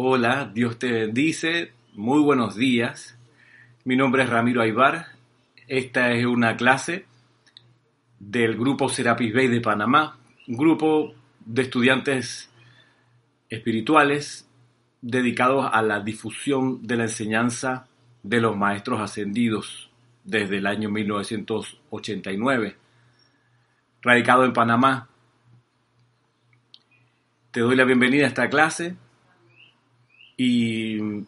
Hola, Dios te bendice. Muy buenos días. Mi nombre es Ramiro Aybar. Esta es una clase del grupo Serapis Bay de Panamá, un grupo de estudiantes espirituales dedicados a la difusión de la enseñanza de los maestros ascendidos desde el año 1989. Radicado en Panamá, te doy la bienvenida a esta clase y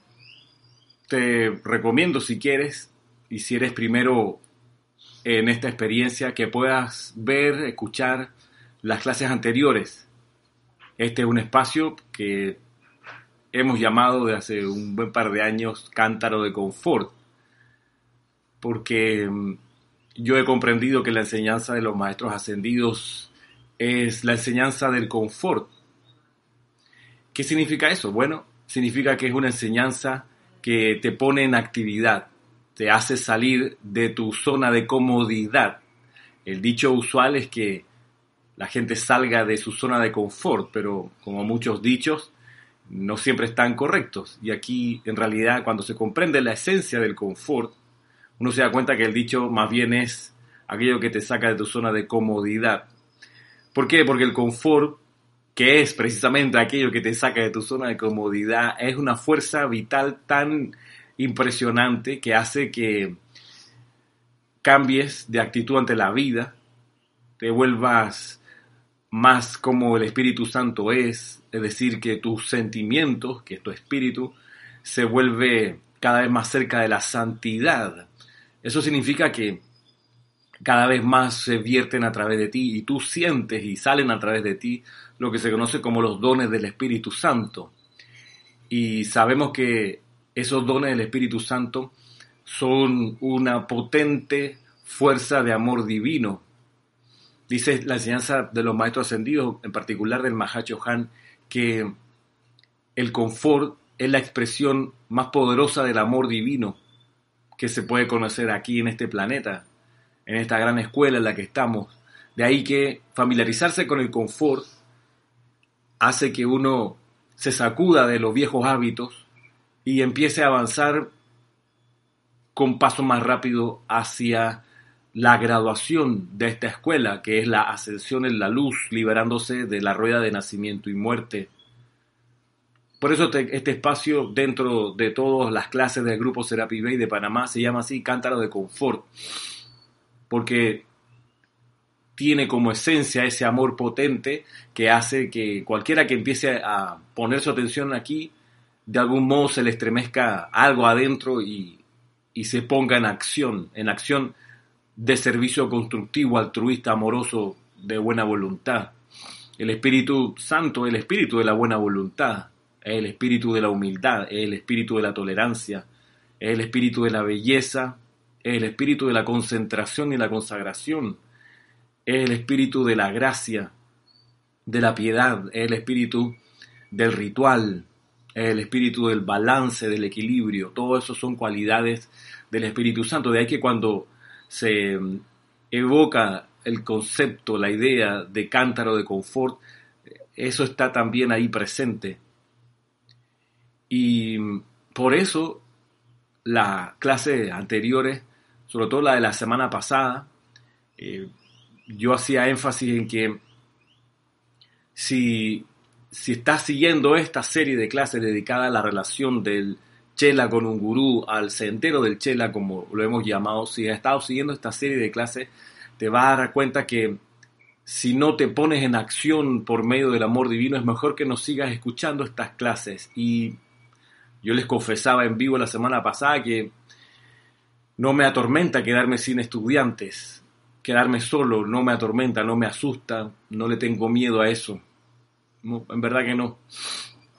te recomiendo si quieres y si eres primero en esta experiencia que puedas ver, escuchar las clases anteriores. Este es un espacio que hemos llamado de hace un buen par de años cántaro de confort, porque mm, yo he comprendido que la enseñanza de los maestros ascendidos es la enseñanza del confort. ¿Qué significa eso? Bueno, significa que es una enseñanza que te pone en actividad, te hace salir de tu zona de comodidad. El dicho usual es que la gente salga de su zona de confort, pero como muchos dichos, no siempre están correctos. Y aquí, en realidad, cuando se comprende la esencia del confort, uno se da cuenta que el dicho más bien es aquello que te saca de tu zona de comodidad. ¿Por qué? Porque el confort, que es precisamente aquello que te saca de tu zona de comodidad, es una fuerza vital tan impresionante que hace que cambies de actitud ante la vida, te vuelvas más como el Espíritu Santo es, es decir, que tus sentimientos, que tu espíritu, se vuelve cada vez más cerca de la santidad. Eso significa que cada vez más se vierten a través de ti y tú sientes y salen a través de ti lo que se conoce como los dones del Espíritu Santo. Y sabemos que esos dones del Espíritu Santo son una potente fuerza de amor divino Dice la enseñanza de los maestros ascendidos, en particular del Mahacho Han, que el confort es la expresión más poderosa del amor divino que se puede conocer aquí en este planeta, en esta gran escuela en la que estamos. De ahí que familiarizarse con el confort hace que uno se sacuda de los viejos hábitos y empiece a avanzar con paso más rápido hacia la graduación de esta escuela, que es la ascensión en la luz, liberándose de la rueda de nacimiento y muerte. Por eso este espacio, dentro de todas las clases del grupo Serapi Bay de Panamá, se llama así Cántaro de Confort, porque tiene como esencia ese amor potente que hace que cualquiera que empiece a poner su atención aquí, de algún modo se le estremezca algo adentro y, y se ponga en acción, en acción de servicio constructivo, altruista, amoroso, de buena voluntad. El Espíritu Santo es el espíritu de la buena voluntad, es el espíritu de la humildad, es el espíritu de la tolerancia, es el espíritu de la belleza, es el espíritu de la concentración y la consagración, es el espíritu de la gracia, de la piedad, es el espíritu del ritual, es el espíritu del balance, del equilibrio. Todo eso son cualidades del Espíritu Santo. De ahí que cuando se evoca el concepto, la idea de cántaro de confort, eso está también ahí presente. Y por eso las clases anteriores, sobre todo la de la semana pasada, eh, yo hacía énfasis en que si, si estás siguiendo esta serie de clases dedicada a la relación del Chela con un gurú, al sendero del Chela, como lo hemos llamado, si has estado siguiendo esta serie de clases, te vas a dar cuenta que si no te pones en acción por medio del amor divino, es mejor que no sigas escuchando estas clases. Y yo les confesaba en vivo la semana pasada que no me atormenta quedarme sin estudiantes, quedarme solo, no me atormenta, no me asusta, no le tengo miedo a eso. en verdad que no.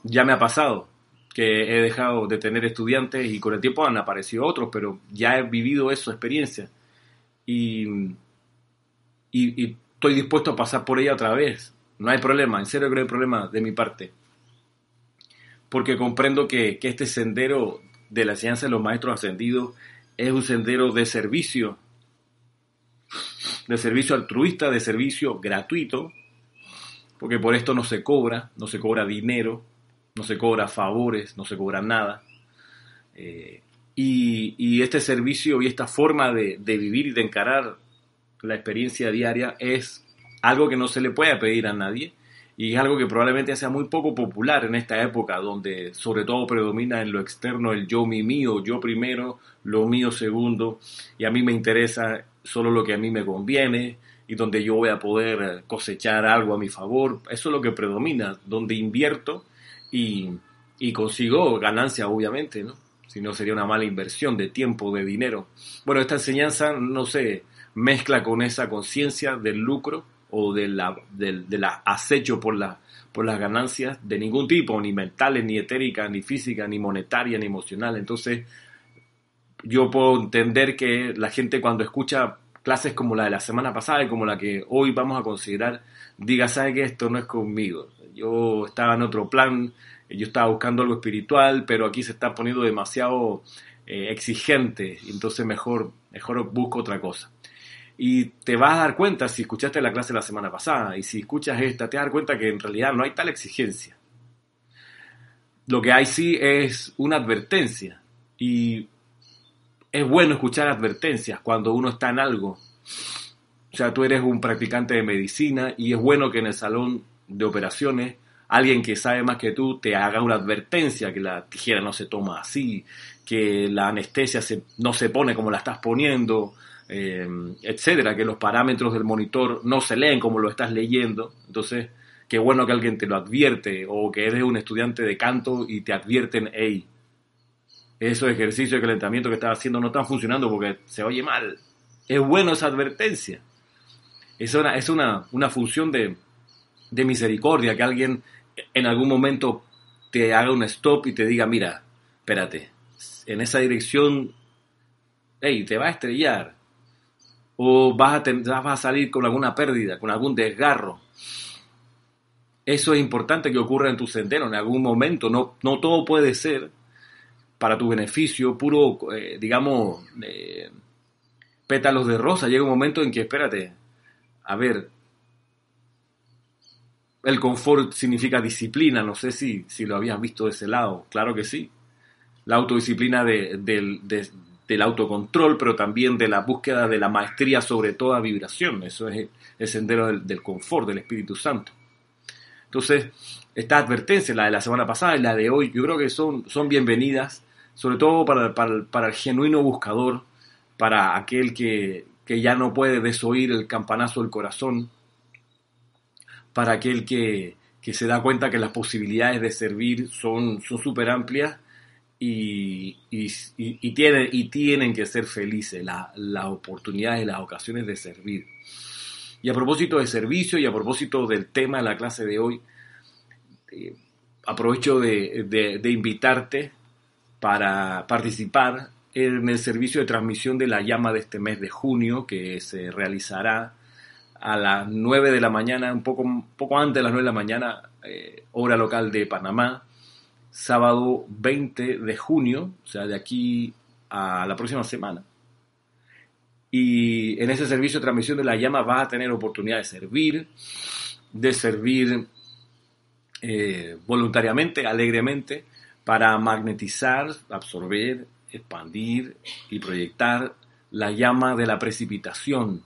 Ya me ha pasado que he dejado de tener estudiantes y con el tiempo han aparecido otros, pero ya he vivido esa experiencia y, y, estoy dispuesto a pasar por ella otra vez. No hay problema, en serio que no hay problema de mi parte. Porque comprendo que, que este sendero de la enseñanza de los maestros ascendidos es un sendero de servicio, de servicio altruista, de servicio gratuito, porque por esto no se cobra, no se cobra dinero, no se cobra favores, no se cobra nada. Eh, y, este servicio y esta forma de, vivir y de encarar la experiencia diaria es algo que no se le puede pedir a nadie y es algo que probablemente sea muy poco popular en esta época donde sobre todo predomina en lo externo el yo mi mío, yo primero, lo mío segundo y a mí me interesa solo lo que a mí me conviene y donde yo voy a poder cosechar algo a mi favor. Eso es lo que predomina, donde invierto y, y consigo ganancia obviamente, ¿no? si no sería una mala inversión de tiempo, de dinero. Bueno, esta enseñanza no se mezcla con esa conciencia del lucro o de la, del, acecho por, la, por las ganancias de ningún tipo, ni mentales, ni etéricas, ni físicas, ni monetaria, ni emocional. Entonces, yo puedo entender que la gente cuando escucha clases como la de la semana pasada y como la que hoy vamos a considerar, diga, ¿sabe que esto no es conmigo? Yo estaba en otro plan, yo estaba buscando algo espiritual, pero aquí se está poniendo demasiado eh, exigente, entonces mejor, mejor busco otra cosa. Y te vas a dar cuenta, si escuchaste la clase la semana pasada y si escuchas esta, te vas a dar cuenta que en realidad no hay tal exigencia. Lo que hay sí es una advertencia. Y es bueno escuchar advertencias cuando uno está en algo. O sea, tú eres un practicante de medicina y es bueno que en el salón de operaciones alguien que sabe más que tú te haga una advertencia, que la tijera no se toma así, que la anestesia no se pone como la estás poniendo, eh, etcétera, que los parámetros del monitor no se leen como lo estás leyendo. Entonces, qué bueno que alguien te lo advierte, o que eres un estudiante de canto y te advierten, hey, esos ejercicios de calentamiento que estás haciendo no están funcionando porque se oye mal. Es bueno esa advertencia. Es una, es una, una función de, de misericordia, que alguien en algún momento te haga un stop y te diga, mira, espérate, en esa dirección, hey, te va a estrellar. O vas a, vas a salir con alguna pérdida, con algún desgarro. Eso es importante que ocurra en tu sendero en algún momento. No, no todo puede ser para tu beneficio, puro, eh, digamos, eh, pétalos de rosa. Llega un momento en que, espérate, a ver, el confort significa disciplina, no sé si, si lo habías visto de ese lado, claro que sí. La autodisciplina del autocontrol, pero también de la búsqueda de la maestría sobre toda vibración, eso es el sendero del, confort, del Espíritu Santo. Entonces, esta advertencia, la de la semana pasada y la de hoy, yo creo que son, son bienvenidas, sobre todo para, para, el genuino buscador, para aquel que, que ya no puede desoír el campanazo del corazón, para aquel que, se da cuenta que las posibilidades de servir son súper amplias y, y, tienen, y tienen que ser felices las oportunidades y las ocasiones de servir. Y a propósito de servicio y a propósito del tema de la clase de hoy, eh, aprovecho de, de, invitarte para participar en el servicio de transmisión de la llama de este mes de junio que se realizará a las 9 de la mañana, un poco, poco antes de las 9 de la mañana, eh, hora local de Panamá, sábado 20 de junio, o sea, de aquí a la próxima semana. Y en ese servicio de transmisión de la llama vas a tener oportunidad de servir, de servir eh, voluntariamente, alegremente, para magnetizar, absorber, expandir y proyectar la llama de la precipitación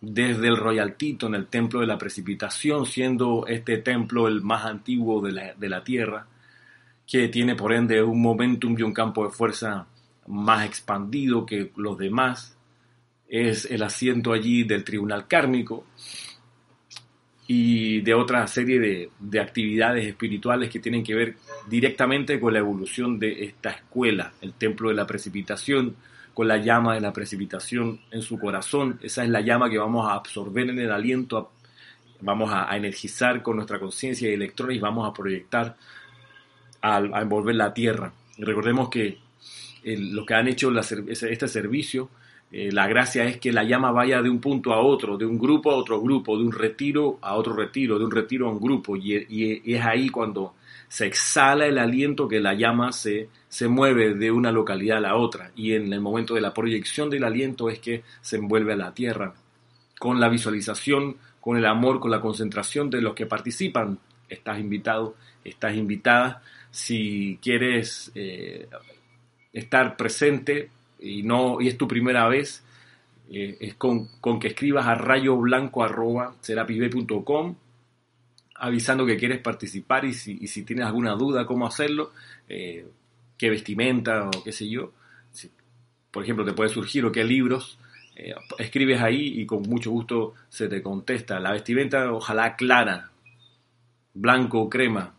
desde el Royal Tito en el Templo de la Precipitación, siendo este templo el más antiguo de la, de la Tierra, que tiene por ende un momentum y un campo de fuerza más expandido que los demás. Es el asiento allí del Tribunal Kármico y de otra serie de, de actividades espirituales que tienen que ver directamente con la evolución de esta escuela, el Templo de la Precipitación, con la llama de la precipitación en su corazón. Esa es la llama que vamos a absorber en el aliento, vamos a, energizar con nuestra conciencia y electrones vamos a proyectar a, envolver la tierra. recordemos que los que han hecho este servicio, eh, la gracia es que la llama vaya de un punto a otro, de un grupo a otro grupo, de un retiro a otro retiro, de un retiro a un grupo. y es ahí cuando se exhala el aliento que la llama se, se mueve de una localidad a la otra y en el momento de la proyección del aliento es que se envuelve a la tierra con la visualización, con el amor, con la concentración de los que participan estás invitado, estás invitada. Si quieres eh, estar presente y, no, y es tu primera vez, eh, es con, que escribas a rayoblanco.com avisando que quieres participar y si, si, tienes alguna duda cómo hacerlo, eh, qué vestimenta o qué sé yo. por ejemplo, te puede surgir o qué libros. Escribes ahí y con mucho gusto se te contesta. La vestimenta ojalá clara, blanco o crema.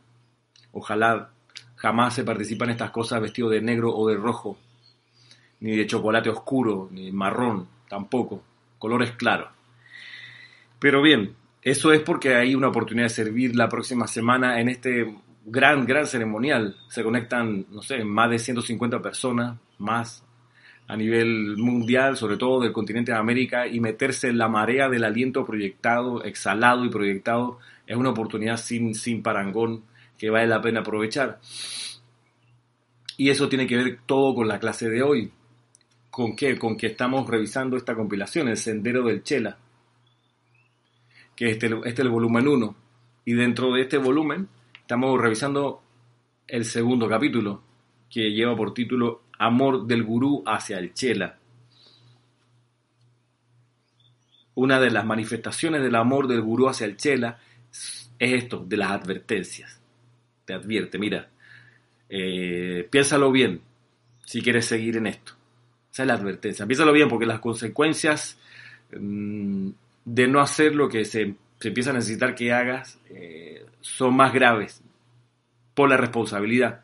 Ojalá jamás se participa en estas cosas vestido de negro o de rojo, ni de chocolate oscuro, ni marrón, tampoco. Colores claros. Pero bien, eso es porque hay una oportunidad de servir la próxima semana en este gran, gran ceremonial. Se conectan, no sé, más de 150 personas, más a nivel mundial, sobre todo del continente de América, y meterse en la marea del aliento proyectado, exhalado y proyectado, es una oportunidad sin, sin parangón que vale la pena aprovechar. Y eso tiene que ver todo con la clase de hoy. ¿Con qué? Con que estamos revisando esta compilación, El Sendero del Chela que este, este es el volumen 1. Y dentro de este volumen estamos revisando el segundo capítulo, que lleva por título Amor del Gurú hacia el Chela. Una de las manifestaciones del amor del gurú hacia el Chela es esto, de las advertencias. Te advierte, mira, eh, piénsalo bien si quieres seguir en esto. Esa es la advertencia. Piénsalo bien porque las consecuencias mm, de no hacer lo que se, empieza a necesitar que hagas eh, son más graves por la responsabilidad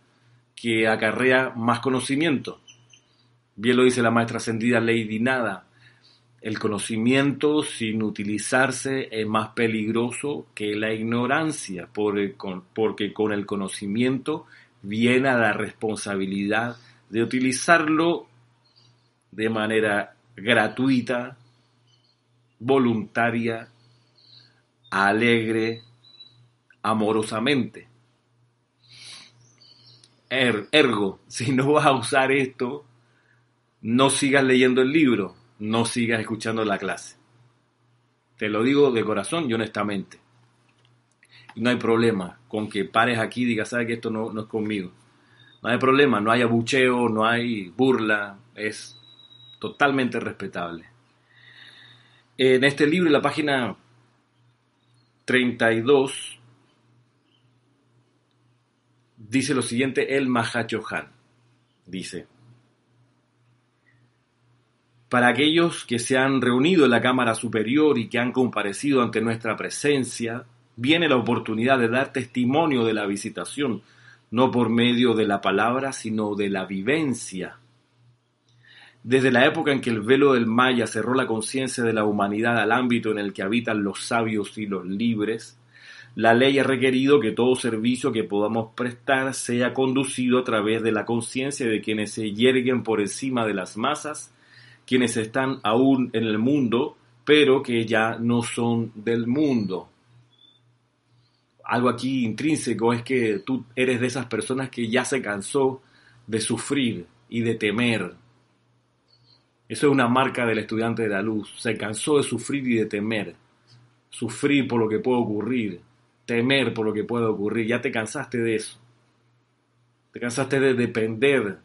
que acarrea más conocimiento. Bien lo dice la maestra ascendida Lady Nada. El conocimiento sin utilizarse es más peligroso que la ignorancia, porque con el conocimiento viene la responsabilidad de utilizarlo de manera gratuita, voluntaria, alegre, amorosamente. Er, ergo, si no vas a usar esto, no sigas leyendo el libro, no sigas escuchando la clase. Te lo digo de corazón y honestamente. No hay problema con que pares aquí y digas, sabes que esto no, no es conmigo. No hay problema, no hay abucheo, no hay burla, es totalmente respetable. En este libro, en la página 32, dice lo siguiente el Mahachohan. Dice, para aquellos que se han reunido en la Cámara Superior y que han comparecido ante nuestra presencia, viene la oportunidad de dar testimonio de la visitación, no por medio de la palabra, sino de la vivencia. Desde la época en que el velo del Maya cerró la conciencia de la humanidad al ámbito en el que habitan los sabios y los libres, la ley ha requerido que todo servicio que podamos prestar sea conducido a través de la conciencia de quienes se yerguen por encima de las masas, quienes están aún en el mundo, pero que ya no son del mundo. Algo aquí intrínseco es que tú eres de esas personas que ya se cansó de sufrir y de temer eso es una marca del estudiante de la luz. Se cansó de sufrir y de temer. Sufrir por lo que puede ocurrir. Temer por lo que puede ocurrir. Ya te cansaste de eso. Te cansaste de depender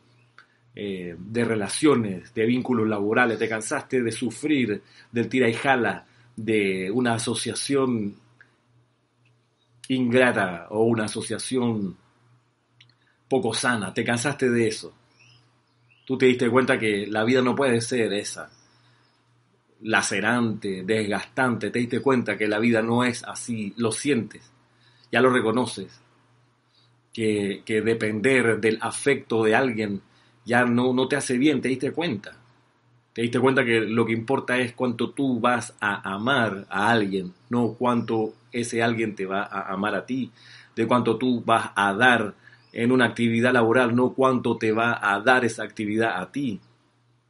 eh, de relaciones, de vínculos laborales. Te cansaste de sufrir del tira y jala de una asociación ingrata o una asociación poco sana. Te cansaste de eso tú te diste cuenta que la vida no puede ser esa, lacerante, desgastante, te diste cuenta que la vida no es así, lo sientes, ya lo reconoces, que, depender del afecto de alguien ya no, no te hace bien, te diste cuenta. Te diste cuenta que lo que importa es cuánto tú vas a amar a alguien, no cuánto ese alguien te va a amar a ti, de cuánto tú vas a dar en una actividad laboral, no cuánto te va a dar esa actividad a ti.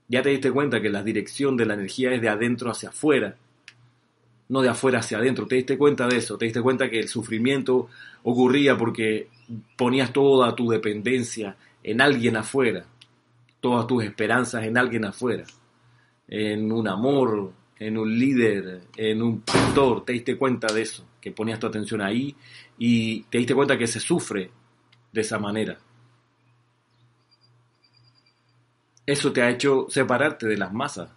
Ya te diste cuenta que la dirección de la energía es de adentro hacia afuera, no de afuera hacia adentro. Te diste cuenta de eso, te diste cuenta que el sufrimiento ocurría porque ponías toda tu dependencia en alguien afuera, todas tus esperanzas en alguien afuera, en un amor, en un líder, en un pastor. Te diste cuenta de eso, que ponías tu atención ahí y te diste cuenta que se sufre de esa manera. Eso te ha hecho separarte de las masas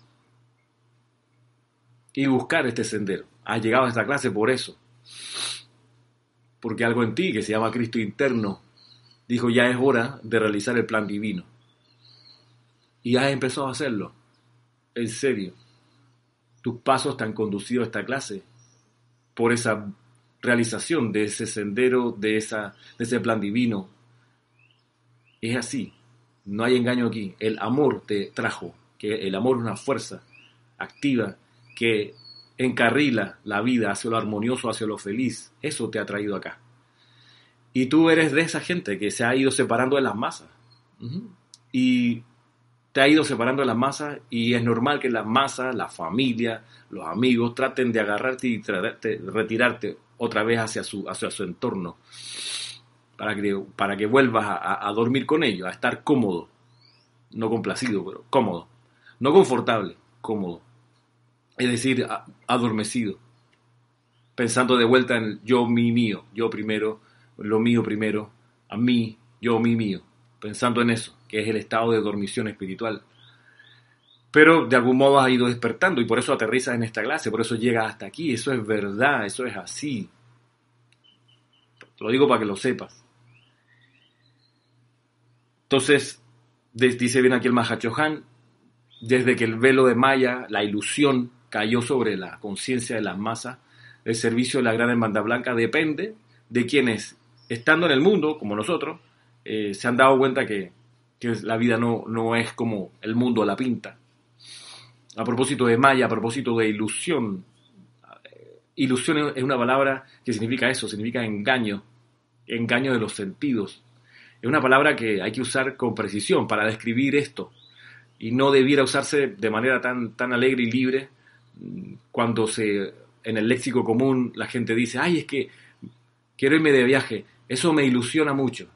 y buscar este sendero. Has llegado a esta clase por eso. Porque algo en ti, que se llama Cristo interno, dijo ya es hora de realizar el plan divino. Y has empezado a hacerlo. En serio. Tus pasos te han conducido a esta clase por esa realización de ese sendero, de, esa, de ese plan divino. Es así. No hay engaño aquí. El amor te trajo. Que el amor es una fuerza activa que encarrila la vida hacia lo armonioso, hacia lo feliz. Eso te ha traído acá. Y tú eres de esa gente que se ha ido separando de las masas. Y te ha ido separando de las masas y es normal que las masas, la familia, los amigos traten de agarrarte y retirarte otra vez hacia su, hacia su entorno para que, para que vuelvas a, dormir con ellos, a estar cómodo, no complacido, pero cómodo, no confortable, cómodo, es decir, adormecido, pensando de vuelta en yo, mi, mío, yo primero, lo mío primero, a mí, yo, mi, mío, pensando en eso que es el estado de dormición espiritual. Pero de algún modo has ido despertando y por eso aterrizas en esta clase, por eso llegas hasta aquí. Eso es verdad, eso es así. Lo digo para que lo sepas. Entonces, dice bien aquí el Mahachohan, desde que el velo de Maya, la ilusión, cayó sobre la conciencia de las masas, el servicio de la gran hermandad blanca depende de quienes, estando en el mundo, como nosotros, eh, se han dado cuenta que que la vida no, no es como el mundo la pinta. A propósito de Maya, a propósito de ilusión, ilusión es una palabra que significa eso, significa engaño, engaño de los sentidos. Es una palabra que hay que usar con precisión para describir esto y no debiera usarse de manera tan, tan alegre y libre cuando se, en el léxico común la gente dice, ay, es que quiero irme de viaje, eso me ilusiona mucho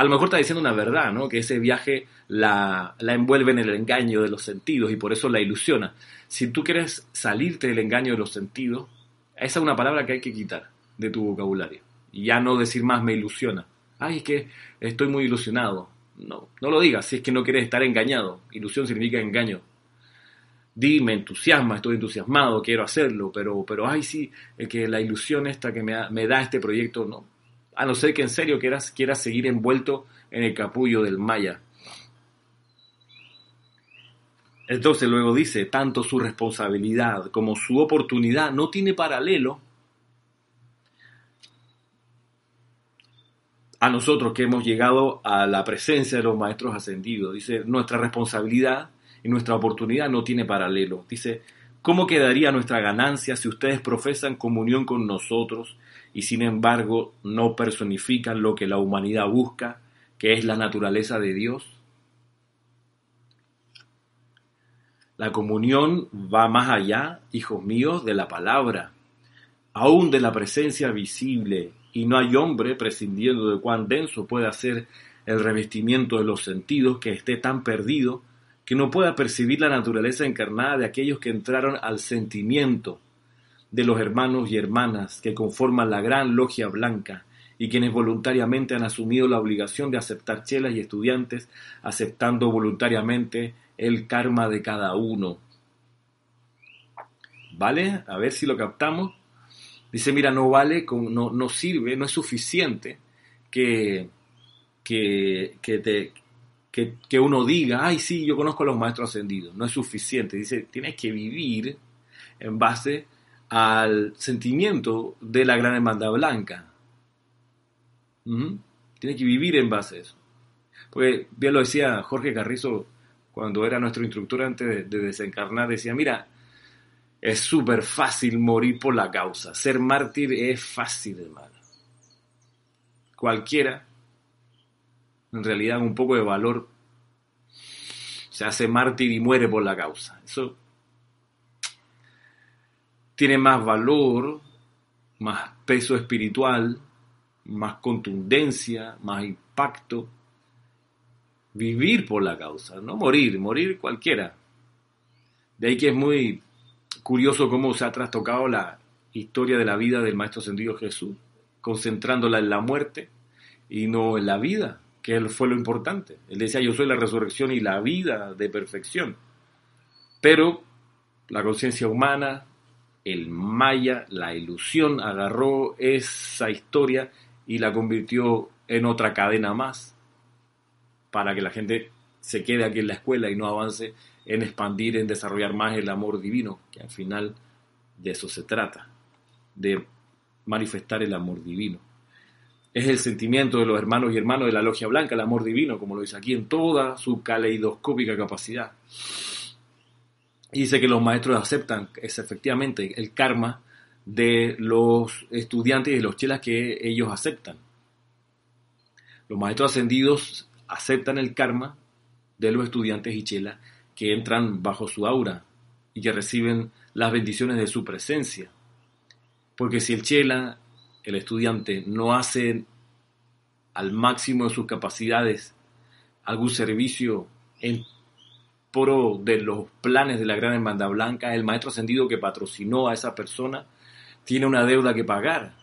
a lo mejor está diciendo una verdad, ¿no? Que ese viaje la, envuelve en el engaño de los sentidos y por eso la ilusiona. Si tú quieres salirte del engaño de los sentidos, esa es una palabra que hay que quitar de tu vocabulario. Y ya no decir más me ilusiona. Ay, es que estoy muy ilusionado. No, no lo digas si es que no quieres estar engañado. Ilusión significa engaño. Di, me entusiasma, estoy entusiasmado, quiero hacerlo, pero, pero ay, sí, que la ilusión esta que me, me da este proyecto, no, a no ser que en serio quieras, quieras seguir envuelto en el capullo del Maya. Entonces luego dice, tanto su responsabilidad como su oportunidad no tiene paralelo a nosotros que hemos llegado a la presencia de los maestros ascendidos. Dice, nuestra responsabilidad y nuestra oportunidad no tiene paralelo. Dice, ¿cómo quedaría nuestra ganancia si ustedes profesan comunión con nosotros y sin embargo no personifican lo que la humanidad busca, que es la naturaleza de Dios? La comunión va más allá, hijos míos, de la palabra, aún de la presencia visible, y no hay hombre, prescindiendo de cuán denso puede ser el revestimiento de los sentidos, que esté tan perdido que no pueda percibir la naturaleza encarnada de aquellos que entraron al sentimiento, de los hermanos y hermanas que conforman la gran logia blanca y quienes voluntariamente han asumido la obligación de aceptar chelas y estudiantes, aceptando voluntariamente el karma de cada uno. ¿Vale? A ver si lo captamos. Dice, mira, no vale, no, no sirve, no es suficiente que, que, que, que, que uno diga, ay, sí, yo conozco a los maestros ascendidos. No es suficiente. Dice, tienes que vivir en base al sentimiento de la gran hermandad blanca. Tiene que vivir en base a eso. Porque bien lo decía Jorge Carrizo cuando era nuestro instructor antes de, desencarnar, decía, mira, es súper fácil morir por la causa. Ser mártir es fácil, hermano. Cualquiera, en realidad, un poco de valor, se hace mártir y muere por la causa. Eso tiene más valor, más peso espiritual, más contundencia, más impacto. Vivir por la causa, no morir, morir cualquiera. De ahí que es muy curioso cómo se ha trastocado la, historia de la vida del Maestro Ascendido Jesús, concentrándola en la muerte y no en la vida, que él fue lo importante. Él decía, yo soy la resurrección y la vida de perfección. Pero la conciencia humana, el maya, la ilusión, agarró esa historia y la convirtió en otra cadena más para que la gente se quede aquí en la escuela y no avance en expandir, en desarrollar más el amor divino, que al final de eso se trata, de manifestar el amor divino. Es el sentimiento de los hermanos y hermanos de la Logia Blanca, el amor divino, como lo dice aquí, en toda su caleidoscópica capacidad. Y dice que los maestros aceptan es efectivamente el karma de los estudiantes y de los chelas que ellos aceptan. Los maestros ascendidos aceptan el karma de los estudiantes y chelas que entran bajo su aura y que reciben las bendiciones de su presencia. Porque si el chela, el estudiante, no hace al máximo de sus capacidades algún servicio en pro de los planes de la Gran Hermandad Blanca, el maestro ascendido que patrocinó a esa persona tiene una deuda que pagar.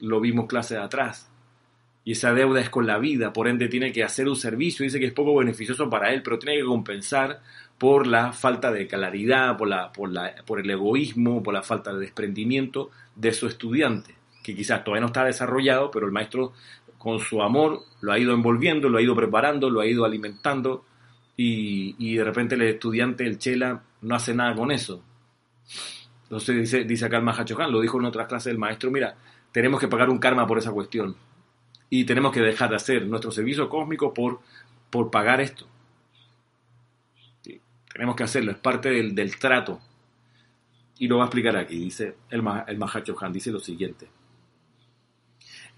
Lo vimos clase de atrás y esa deuda es con la vida, por ende tiene que hacer un servicio, dice que es poco beneficioso para él, pero tiene que compensar por la falta de claridad, por, la, por, la, por el egoísmo, por la falta de desprendimiento de su estudiante, que quizás todavía no está desarrollado, pero el maestro con su amor lo ha ido envolviendo, lo ha ido preparando, lo ha ido alimentando, y, y de repente el estudiante, el chela, no hace nada con eso. Entonces dice, dice acá el Mahachohan, lo dijo en otras clases el maestro, mira, tenemos que pagar un karma por esa cuestión y tenemos que dejar de hacer nuestro servicio cósmico por, por pagar esto. Tenemos que hacerlo, es parte del, del, trato. Y lo va a explicar aquí, dice el, el Mahacho Han, dice lo siguiente.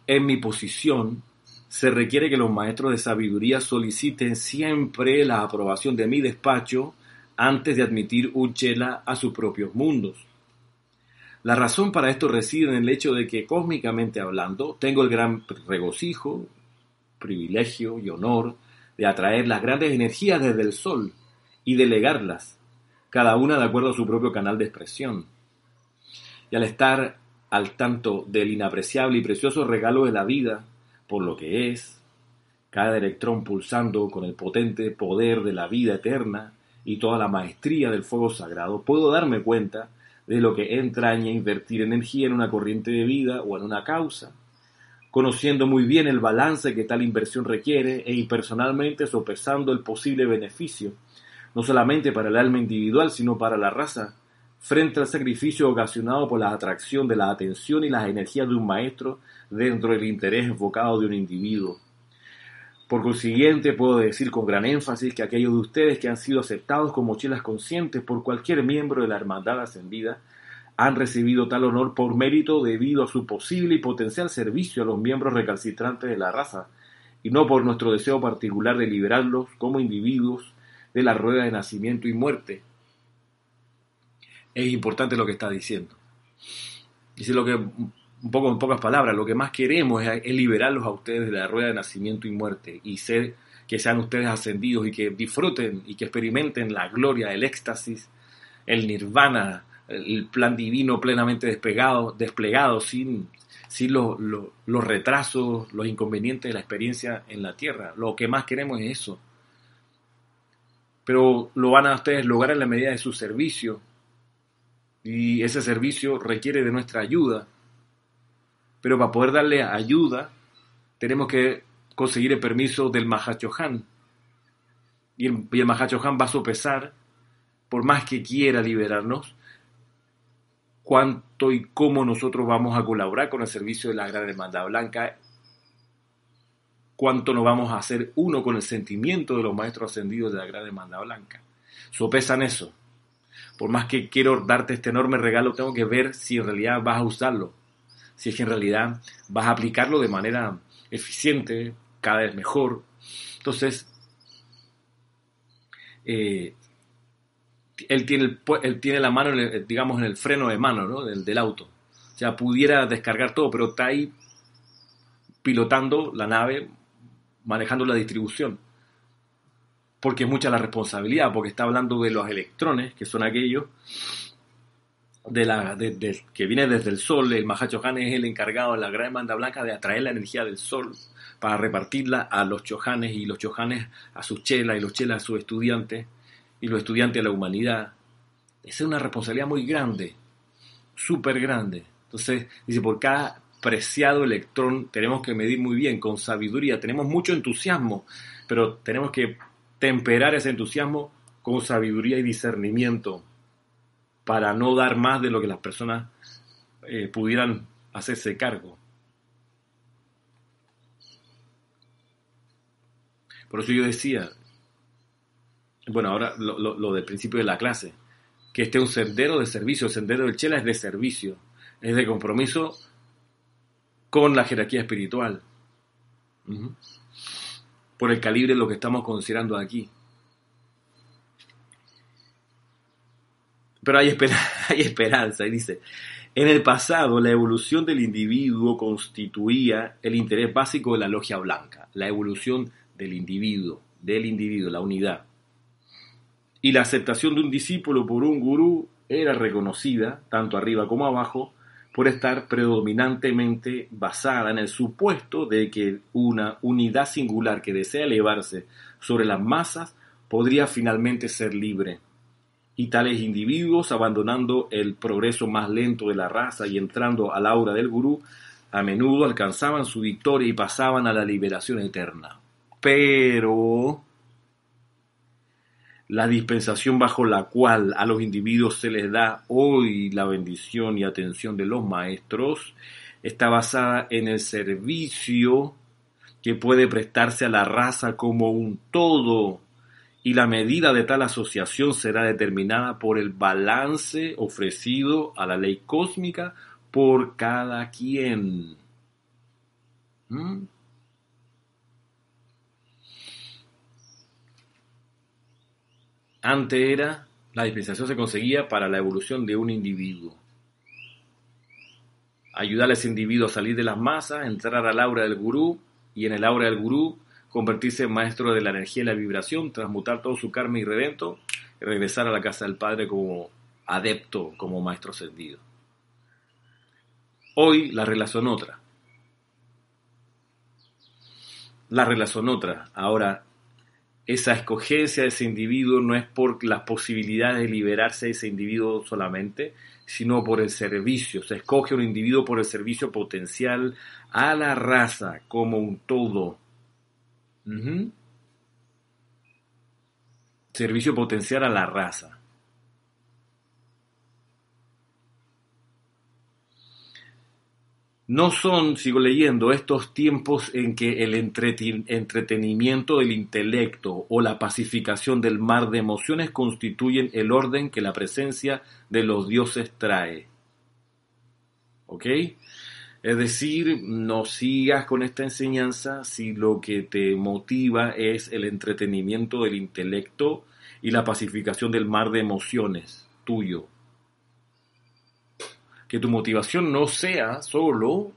En mi posición se requiere que los maestros de sabiduría soliciten siempre la aprobación de mi despacho antes de admitir un chela a sus propios mundos. La razón para esto reside en el hecho de que, cósmicamente hablando, tengo el gran regocijo, privilegio y honor de atraer las grandes energías desde el Sol y delegarlas, cada una de acuerdo a su propio canal de expresión. Y al estar al tanto del inapreciable y precioso regalo de la vida, por lo que es, cada electrón pulsando con el potente poder de la vida eterna y toda la maestría del fuego sagrado, puedo darme cuenta de lo que entraña invertir energía en una corriente de vida o en una causa, conociendo muy bien el balance que tal inversión requiere e impersonalmente sopesando el posible beneficio, no solamente para el alma individual, sino para la raza, frente al sacrificio ocasionado por la atracción de la atención y las energías de un maestro dentro del interés enfocado de un individuo. Por consiguiente, puedo decir con gran énfasis que aquellos de ustedes que han sido aceptados como mochilas conscientes por cualquier miembro de la hermandad ascendida han recibido tal honor por mérito debido a su posible y potencial servicio a los miembros recalcitrantes de la raza, y no por nuestro deseo particular de liberarlos como individuos de la rueda de nacimiento y muerte. Es importante lo que está diciendo. Dice lo que un poco en pocas palabras, lo que más queremos es, liberarlos a ustedes de la rueda de nacimiento y muerte y ser que sean ustedes ascendidos y que disfruten y que experimenten la gloria, el éxtasis, el nirvana, el plan divino plenamente desplegado, desplegado sin, sin los, los retrasos, los inconvenientes de la experiencia en la tierra. Lo que más queremos es eso. Pero lo van a ustedes lograr en la medida de su servicio. Y ese servicio requiere de nuestra ayuda pero para poder darle ayuda, tenemos que conseguir el permiso del Mahachohan. Y el, el Mahachohan va a sopesar, por más que quiera liberarnos, cuánto y cómo nosotros vamos a colaborar con el servicio de la Gran Hermandad Blanca, cuánto nos vamos a hacer uno con el sentimiento de los maestros ascendidos de la Gran Hermandad Blanca. Sopesan eso. Por más que quiero darte este enorme regalo, tengo que ver si en realidad vas a usarlo si es que en realidad vas a aplicarlo de manera eficiente, cada vez mejor. Entonces, eh, él, tiene él tiene la mano, digamos, en el freno de mano ¿no? del, del auto. O sea, pudiera descargar todo, pero está ahí pilotando la nave, manejando la distribución. Porque es mucha la responsabilidad, porque está hablando de los electrones, que son aquellos de la, que viene desde el sol, el Mahachohan es el encargado de la gran banda blanca de atraer la energía del sol para repartirla a los chojanes y los chojanes a sus chelas y los chelas a sus estudiantes y los estudiantes a la humanidad. Esa es una responsabilidad muy grande, súper grande. Entonces, dice, por cada preciado electrón tenemos que medir muy bien, con sabiduría. Tenemos mucho entusiasmo, pero tenemos que temperar ese entusiasmo con sabiduría y discernimiento para no dar más de lo que las personas eh, pudieran hacerse cargo. Por eso yo decía, bueno, ahora lo, del principio de la clase, que este es un sendero de servicio, el sendero del Chela es de servicio, es de compromiso con la jerarquía espiritual, por el calibre de lo que estamos considerando aquí. Pero hay, hay esperanza, y dice, en el pasado la evolución del individuo constituía el interés básico de la logia blanca, la evolución del individuo, del individuo, la unidad. Y la aceptación de un discípulo por un gurú era reconocida, tanto arriba como abajo, por estar predominantemente basada en el supuesto de que una unidad singular que desea elevarse sobre las masas podría finalmente ser libre. Y tales individuos, abandonando el progreso más lento de la raza y entrando al aura del gurú, a menudo alcanzaban su victoria y pasaban a la liberación eterna. Pero la dispensación bajo la cual a los individuos se les da hoy la bendición y atención de los maestros está basada en el servicio que puede prestarse a la raza como un todo y la medida de tal asociación será determinada por el balance ofrecido a la ley cósmica por cada quien. ¿Mm? Antes era, la dispensación se conseguía para la evolución de un individuo. Ayudar a ese individuo a salir de las masas, entrar al aura del gurú y en el aura del gurú convertirse en maestro de la energía y la vibración, transmutar todo su karma y redento y regresar a la casa del Padre como adepto, como maestro servido. Hoy la relación otra. La relación otra. Ahora, esa escogencia de ese individuo no es por las posibilidades de liberarse de ese individuo solamente, sino por el servicio. Se escoge un individuo por el servicio potencial a la raza como un todo. Servicio potencial a la raza. No son, sigo leyendo, estos tiempos en que el entretenimiento del intelecto o la pacificación del mar de emociones constituyen el orden que la presencia de los dioses trae. ¿Ok? Es decir, no sigas con esta enseñanza si lo que te motiva es el entretenimiento del intelecto y la pacificación del mar de emociones tuyo que tu motivación no sea solo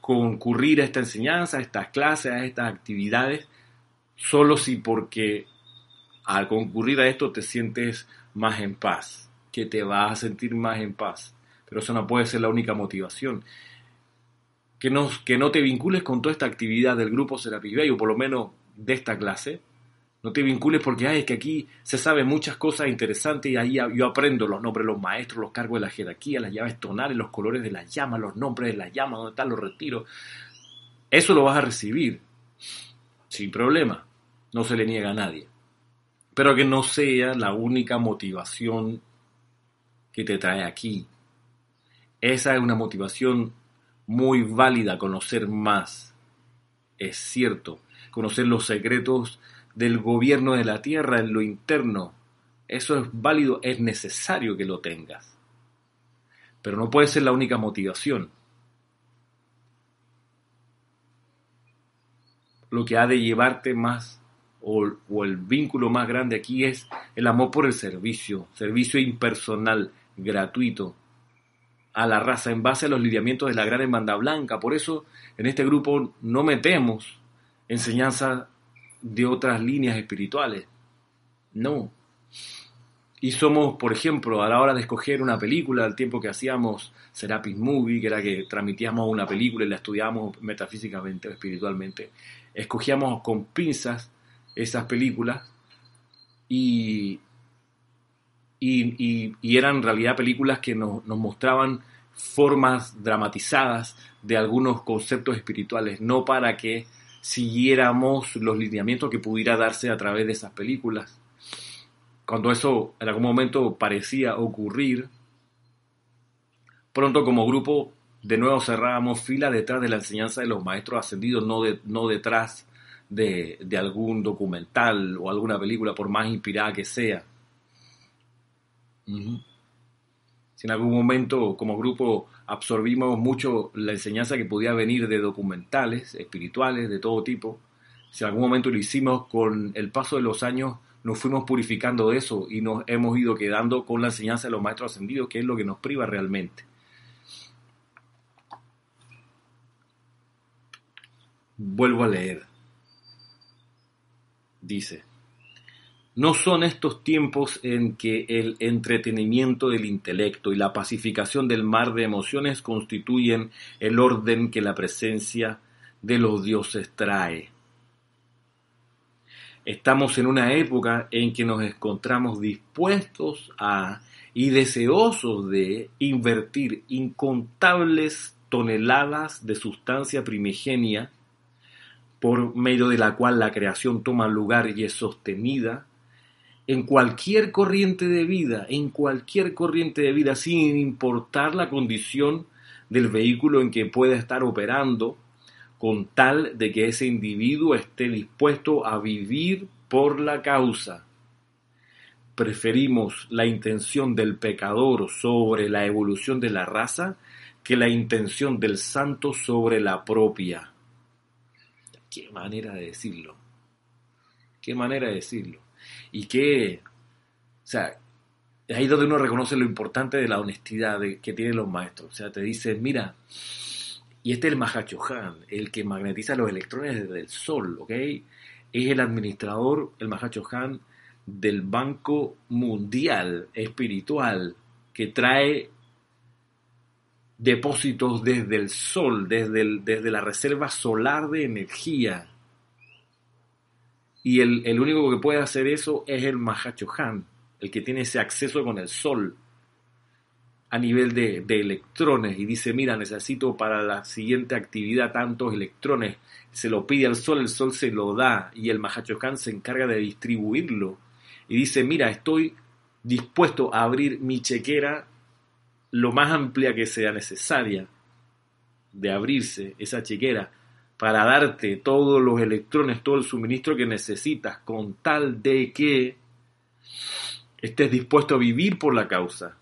concurrir a esta enseñanza, a estas clases, a estas actividades, solo si porque al concurrir a esto te sientes más en paz, que te vas a sentir más en paz. Pero eso no puede ser la única motivación. Que no, que no te vincules con toda esta actividad del grupo Serapis Bay, o por lo menos de esta clase, no te vincules porque Ay, es que aquí se saben muchas cosas interesantes y ahí yo aprendo los nombres de los maestros, los cargos de la jerarquía, las llaves tonales, los colores de las llamas, los nombres de las llamas, dónde están los retiros. Eso lo vas a recibir sin problema. No se le niega a nadie. Pero que no sea la única motivación que te trae aquí. Esa es una motivación muy válida, conocer más. Es cierto, conocer los secretos del gobierno de la tierra en lo interno. Eso es válido, es necesario que lo tengas. Pero no puede ser la única motivación. Lo que ha de llevarte más o, o, el vínculo más grande aquí es el amor por el servicio, servicio impersonal, gratuito, a la raza en base a los lineamientos de la gran hermandad blanca. Por eso en este grupo no metemos enseñanza de otras líneas espirituales. No. y somos, por ejemplo, a la hora de escoger una película, al tiempo que hacíamos Serapis Movie, que era que transmitíamos una película y la estudiábamos metafísicamente o espiritualmente, escogíamos con pinzas esas películas y, y, eran en realidad películas que nos, nos mostraban formas dramatizadas de algunos conceptos espirituales, no para que siguiéramos los lineamientos que pudiera darse a través de esas películas cuando eso en algún momento parecía ocurrir, pronto como grupo de nuevo cerrábamos fila detrás de la enseñanza de los maestros ascendidos, no, de, no detrás de, algún documental o alguna película, por más inspirada que sea. Si en algún momento como grupo absorbimos mucho la enseñanza que podía venir de documentales espirituales de todo tipo, si en algún momento lo hicimos con el paso de los años, nos fuimos purificando de eso y nos hemos ido quedando con la enseñanza de los maestros ascendidos, que es lo que nos priva realmente. Vuelvo a leer. Dice, no son estos tiempos en que el entretenimiento del intelecto y la pacificación del mar de emociones constituyen el orden que la presencia de los dioses trae. Estamos en una época en que nos encontramos dispuestos a y deseosos de invertir incontables toneladas de sustancia primigenia por medio de la cual la creación toma lugar y es sostenida en cualquier corriente de vida, en cualquier corriente de vida, sin importar la condición del vehículo en que pueda estar operando, con tal de que ese individuo esté dispuesto a vivir por la causa. Preferimos la intención del pecador sobre la evolución de la raza que la intención del santo sobre la propia. Qué manera de decirlo. Qué manera de decirlo. Y qué, o sea, ahí donde uno reconoce lo importante de la honestidad que tienen los maestros. O sea, te dice, mira, y este es el Mahachohan, el que magnetiza los electrones desde el Sol, ¿ok? Es el administrador, el Mahachohan, del Banco Mundial Espiritual, que trae depósitos desde el Sol, desde, desde la reserva solar de energía. Y el, el único que puede hacer eso es el Mahachohan, el que tiene ese acceso con el Sol a nivel de, electrones y dice, mira, necesito para la siguiente actividad tantos electrones, se lo pide al Sol, el Sol se lo da y el Mahachohan se encarga de distribuirlo y dice, mira, estoy dispuesto a abrir mi chequera lo más amplia que sea necesaria de abrirse esa chequera para darte todos los electrones, todo el suministro que necesitas con tal de que estés dispuesto a vivir por la causa.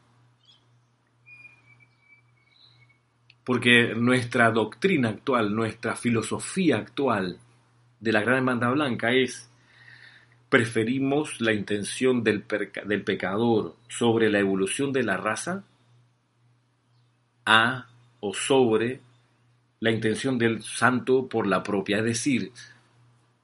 Porque nuestra doctrina actual, nuestra filosofía actual de la gran hermandad blanca es preferimos la intención del, del pecador sobre la evolución de la raza a o sobre la intención del santo por la propia. Es decir,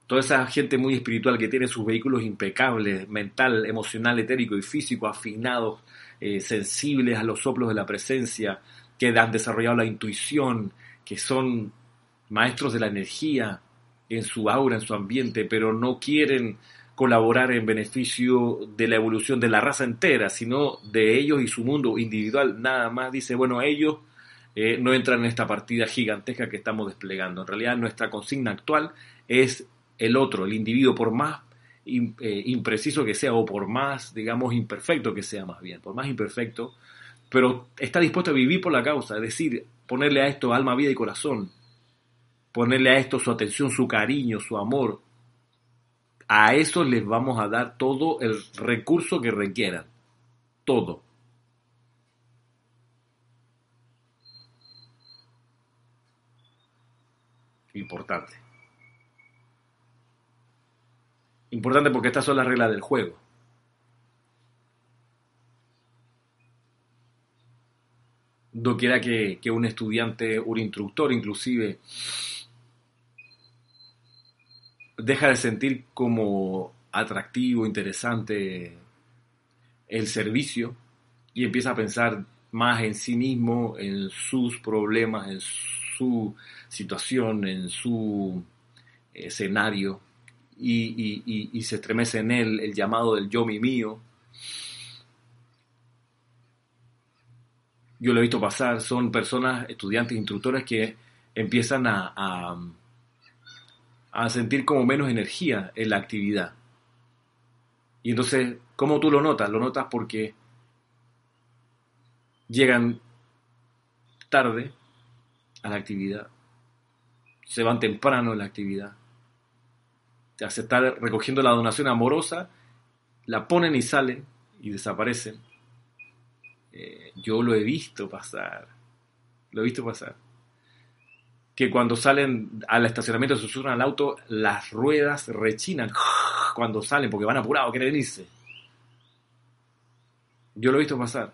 toda esa gente muy espiritual que tiene sus vehículos impecables, mental, emocional, etérico y físico, afinados, eh, sensibles a los soplos de la presencia, que han desarrollado la intuición, que son maestros de la energía en su aura, en su ambiente, pero no quieren colaborar en beneficio de la evolución de la raza entera, sino de ellos y su mundo individual. Nada más dice, bueno, ellos eh, no entran en esta partida gigantesca que estamos desplegando. En realidad nuestra consigna actual es el otro, el individuo, por más eh, impreciso que sea o por más, digamos, imperfecto que sea más bien, por más imperfecto, pero está dispuesto a vivir por la causa, es decir, ponerle a esto alma, vida y corazón, ponerle a esto su atención, su cariño, su amor. A eso les vamos a dar todo el recurso que requieran, todo. Importante. Importante porque estas son las reglas del juego. doquiera que, que un estudiante, un instructor inclusive, deja de sentir como atractivo, interesante el servicio y empieza a pensar más en sí mismo, en sus problemas, en su situación, en su escenario, y, se estremece en él el llamado del yo mi mío. Yo lo he visto pasar, son personas, estudiantes, instructores que empiezan a, a, a sentir como menos energía en la actividad. Y entonces, ¿cómo tú lo notas? Lo notas porque llegan tarde a la actividad, se van temprano en la actividad, se está recogiendo la donación amorosa, la ponen y salen y desaparecen. Eh, yo lo he visto pasar, lo he visto pasar. Que cuando salen al estacionamiento, susurran al auto, las ruedas rechinan cuando salen porque van apurados, quieren irse. Yo lo he visto pasar.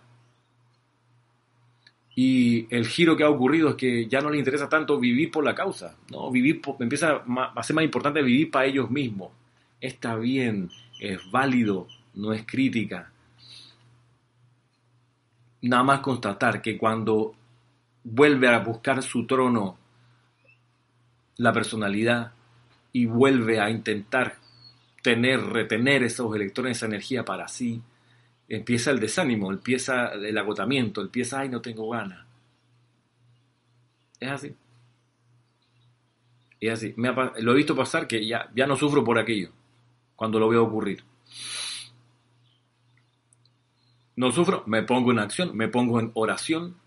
Y el giro que ha ocurrido es que ya no les interesa tanto vivir por la causa, ¿no? Vivir empieza a ser más importante vivir para ellos mismos. Está bien, es válido, no es crítica. Nada más constatar que cuando vuelve a buscar su trono la personalidad y vuelve a intentar tener, retener esos electrones, esa energía para sí, empieza el desánimo, empieza el agotamiento, empieza, ay, no tengo ganas. Es así. Es así. lo he visto pasar que ya, ya no sufro por aquello, cuando lo veo ocurrir. No sufro, me pongo en acción, me pongo en oración,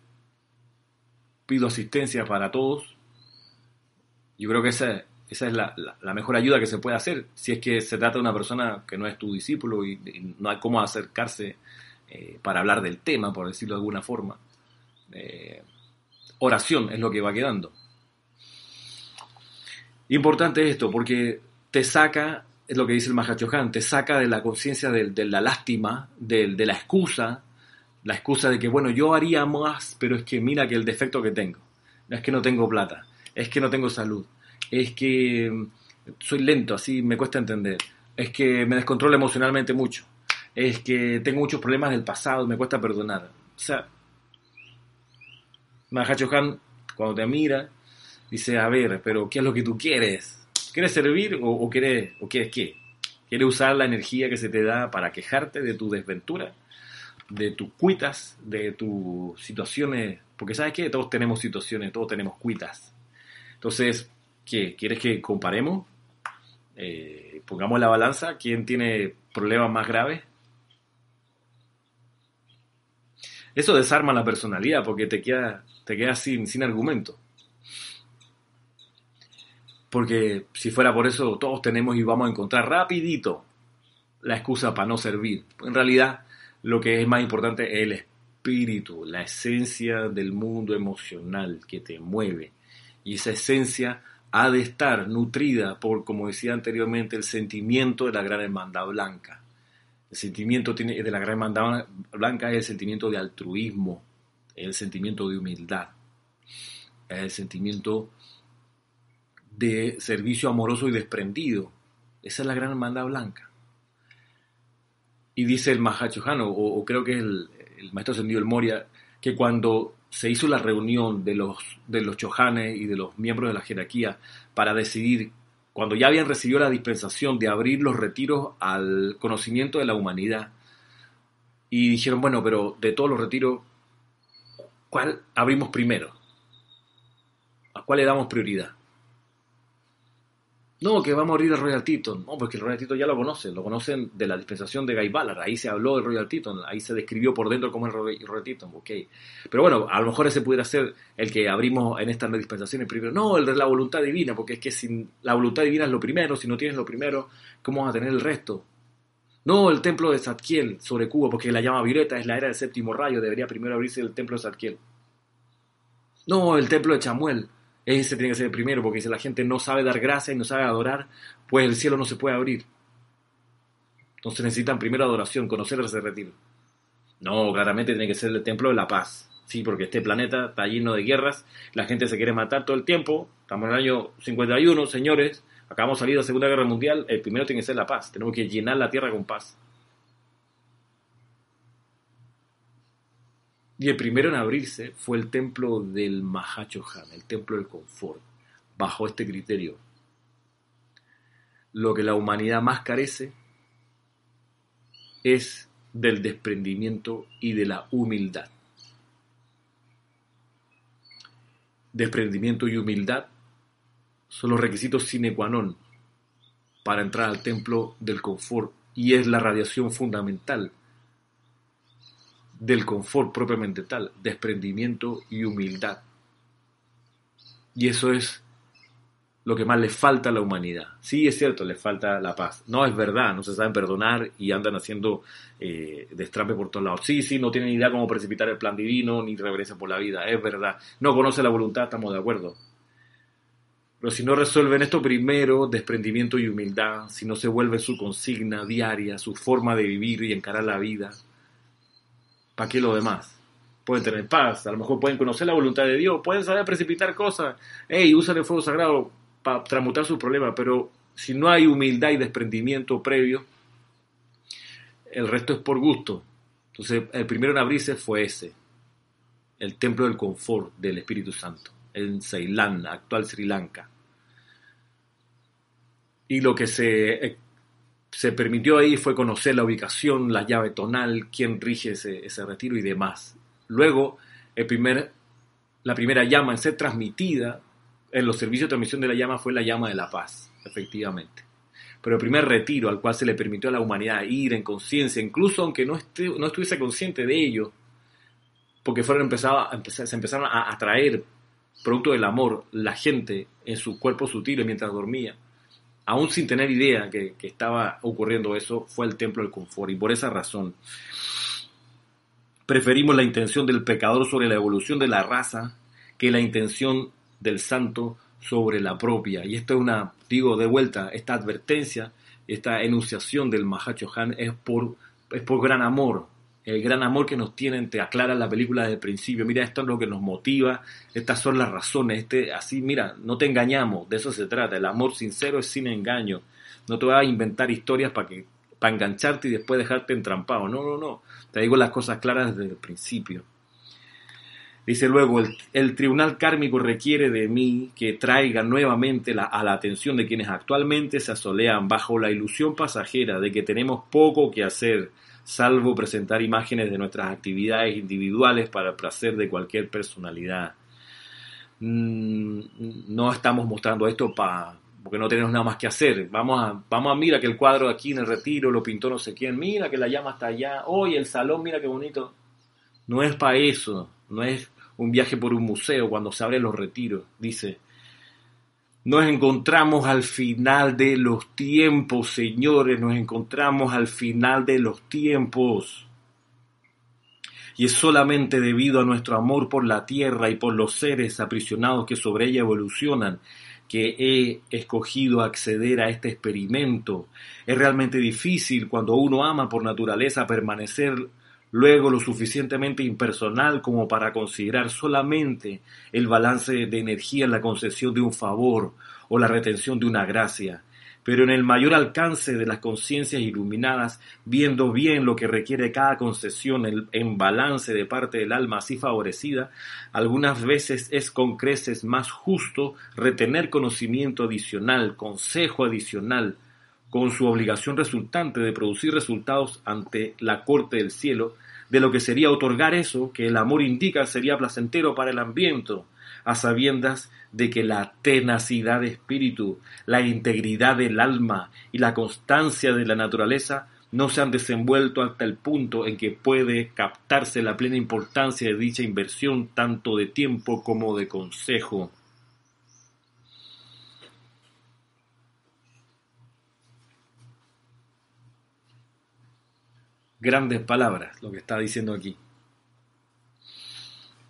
pido asistencia para todos. Yo creo que esa, esa es la, mejor ayuda que se puede hacer si es que se trata de una persona que no es tu discípulo y, no hay cómo acercarse eh, para hablar del tema, por decirlo de alguna forma. Eh, oración es lo que va quedando. Importante esto, porque te saca, es lo que dice el Mahachohan, te saca de la conciencia de, la lástima, de, de la excusa, la excusa de que, bueno, yo haría más, pero es que mira que el defecto que tengo, es que no tengo plata, es que no tengo salud, es que soy lento, así me cuesta entender, es que me descontrolo emocionalmente mucho, es que tengo muchos problemas del pasado, me cuesta perdonar. O sea, Mahacho Han, cuando te mira, dice, a ver, pero ¿qué es lo que tú quieres? ¿Quieres servir o, quieres, o quieres qué? ¿Quieres usar la energía que se te da para quejarte de tu desventura? de tus cuitas, de tus situaciones, porque sabes que todos tenemos situaciones, todos tenemos cuitas. Entonces, ¿Qué? ¿Quieres que comparemos? Eh, pongamos la balanza. ¿Quién tiene problemas más graves? Eso desarma la personalidad porque te quedas te queda sin, sin argumento. Porque si fuera por eso, todos tenemos y vamos a encontrar rapidito la excusa para no servir. En realidad, lo que es más importante es el espíritu, la esencia del mundo emocional que te mueve. Y esa esencia ha de estar nutrida por, como decía anteriormente, el sentimiento de la gran hermandad blanca. El sentimiento de la gran hermandad blanca es el sentimiento de altruismo, el sentimiento de humildad, el sentimiento de servicio amoroso y desprendido. Esa es la gran hermandad blanca. Y dice el Mahachojano, o, creo que es el, el maestro ascendido el Moria, que cuando se hizo la reunión de los, de los chojanes y de los miembros de la jerarquía para decidir, cuando ya habían recibido la dispensación de abrir los retiros al conocimiento de la humanidad, y dijeron, bueno, pero de todos los retiros, ¿cuál abrimos primero? ¿A cuál le damos prioridad? No, que va a morir el Royal Teton. No, porque el Royal Teton ya lo conocen, lo conocen de la dispensación de Guy. Ahí se habló del Royal Teton, ahí se describió por dentro cómo es el Royal Teton. Ok. Pero bueno, a lo mejor ese pudiera ser el que abrimos en estas dispensaciones primero. No, el de la voluntad divina, porque es que sin la voluntad divina es lo primero, si no tienes lo primero, ¿cómo vas a tener el resto? No, el templo de Zadkiel sobre Cuba, porque la llama violeta es la era del séptimo rayo, debería primero abrirse el templo de Zadkiel. No, el templo de Chamuel. Ese tiene que ser el primero, porque si la gente no sabe dar gracia y no sabe adorar, pues el cielo no se puede abrir. Entonces necesitan primero adoración, conocer ese retiro. No, claramente tiene que ser el templo de la paz. Sí, porque este planeta está lleno de guerras, la gente se quiere matar todo el tiempo. Estamos en el año 51, señores. Acabamos de salir de la Segunda Guerra Mundial. El primero tiene que ser la paz. Tenemos que llenar la tierra con paz. Y el primero en abrirse fue el templo del Mahachohan, el templo del confort, bajo este criterio. Lo que la humanidad más carece es del desprendimiento y de la humildad. Desprendimiento y humildad son los requisitos sine qua non para entrar al templo del confort y es la radiación fundamental del confort propiamente tal, desprendimiento y humildad. Y eso es lo que más le falta a la humanidad. Sí, es cierto, le falta la paz. No es verdad, no se saben perdonar y andan haciendo eh, destrampe por todos lados. Sí, sí, no tienen idea cómo precipitar el plan divino ni reverencia por la vida, es verdad. No conoce la voluntad, estamos de acuerdo. Pero si no resuelven esto primero, desprendimiento y humildad, si no se vuelve su consigna diaria, su forma de vivir y encarar la vida, ¿Para qué lo demás? Pueden tener paz, a lo mejor pueden conocer la voluntad de Dios, pueden saber precipitar cosas. Hey, usan el fuego sagrado para transmutar sus problemas, pero si no hay humildad y desprendimiento previo, el resto es por gusto. Entonces, el primero en abrirse fue ese, el templo del confort del Espíritu Santo, en Ceilán, actual Sri Lanka. Y lo que se se permitió ahí fue conocer la ubicación, la llave tonal, quién rige ese, retiro y demás. Luego, el primer, la primera llama en ser transmitida en los servicios de transmisión de la llama fue la llama de la paz, efectivamente. Pero el primer retiro al cual se le permitió a la humanidad ir en conciencia, incluso aunque no, no estuviese consciente de ello, porque fueron empezaba, se empezaron a atraer producto del amor la gente en su cuerpo sutil mientras dormía aún sin tener idea que, estaba ocurriendo eso, fue el templo del confort. Y por esa razón, preferimos la intención del pecador sobre la evolución de la raza que la intención del santo sobre la propia. Y esto es una, digo de vuelta, esta advertencia, esta enunciación del Mahacho Han es por, es por gran amor, el gran amor que nos tienen, te aclara la película desde el principio, mira, esto es lo que nos motiva, estas son las razones, este, así, mira, no te engañamos, de eso se trata, el amor sincero es sin engaño, no te vas a inventar historias para que para engancharte y después dejarte entrampado, no, no, no, te digo las cosas claras desde el principio. Dice luego, el, tribunal kármico requiere de mí que traiga nuevamente a la atención de quienes actualmente se asolean bajo la ilusión pasajera de que tenemos poco que hacer, salvo presentar imágenes de nuestras actividades individuales para el placer de cualquier personalidad. Mm, no estamos mostrando esto para porque no tenemos nada más que hacer. Vamos a, vamos a mira que el cuadro aquí en el retiro lo pintó no sé quién, mira que la llama está allá, hoy el salón, mira qué bonito. No es para eso, no es un viaje por un museo cuando se abren los retiros, dice nos encontramos al final de los tiempos, señores, nos encontramos al final de los tiempos. Y es solamente debido a nuestro amor por la tierra y por los seres aprisionados que sobre ella evolucionan que he escogido acceder a este experimento. Es realmente difícil cuando uno ama por naturaleza permanecer luego lo suficientemente impersonal como para considerar solamente el balance de energía en la concesión de un favor o la retención de una gracia, pero en el mayor alcance de las conciencias iluminadas, viendo bien lo que requiere cada concesión en balance de parte del alma así favorecida, algunas veces es con creces más justo retener conocimiento adicional, consejo adicional, con su obligación resultante de producir resultados ante la corte del cielo, de lo que sería otorgar eso que el amor indica sería placentero para el ambiente, a sabiendas de que la tenacidad de espíritu, la integridad del alma y la constancia de la naturaleza no se han desenvuelto hasta el punto en que puede captarse la plena importancia de dicha inversión tanto de tiempo como de consejo. Grandes palabras lo que está diciendo aquí.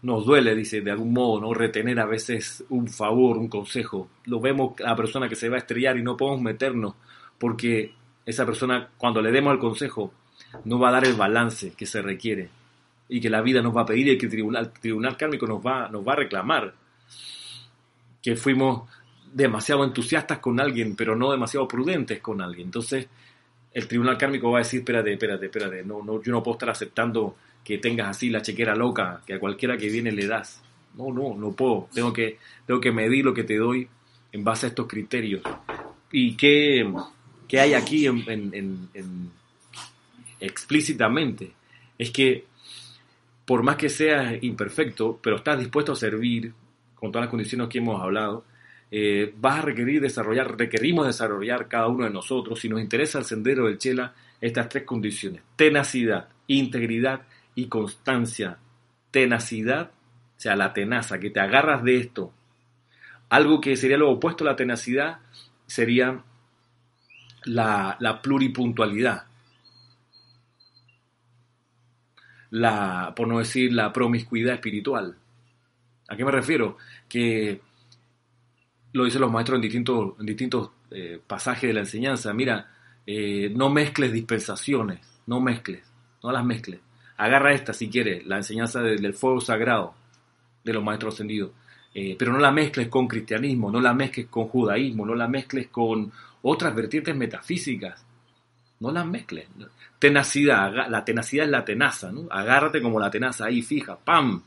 Nos duele, dice, de algún modo, ¿no? Retener a veces un favor, un consejo. Lo vemos a la persona que se va a estrellar y no podemos meternos porque esa persona, cuando le demos el consejo, no va a dar el balance que se requiere y que la vida nos va a pedir y que el tribunal, tribunal kármico nos va, nos va a reclamar. Que fuimos demasiado entusiastas con alguien, pero no demasiado prudentes con alguien. Entonces, el tribunal kármico va a decir, espérate, espérate, espérate, no, no, yo no puedo estar aceptando que tengas así la chequera loca, que a cualquiera que viene le das. No, no, no puedo. Tengo que, tengo que medir lo que te doy en base a estos criterios. ¿Y qué, qué hay aquí explícitamente? Es que por más que seas imperfecto, pero estás dispuesto a servir con todas las condiciones que hemos hablado, eh, vas a requerir desarrollar, requerimos desarrollar cada uno de nosotros, si nos interesa el sendero del Chela, estas tres condiciones, tenacidad, integridad y constancia. Tenacidad, o sea, la tenaza, que te agarras de esto. Algo que sería lo opuesto a la tenacidad sería la, la pluripuntualidad. La, por no decir la promiscuidad espiritual. ¿A qué me refiero? Que lo dicen los maestros en distintos, en distintos eh, pasajes de la enseñanza. Mira, eh, no mezcles dispensaciones, no mezcles, no las mezcles. Agarra esta si quieres, la enseñanza del, fuego sagrado de los maestros ascendidos. Eh, pero no la mezcles con cristianismo, no la mezcles con judaísmo, no la mezcles con otras vertientes metafísicas. No las mezcles. Tenacidad, la tenacidad es la tenaza. Agárrate como la tenaza ahí, fija, ¡pam!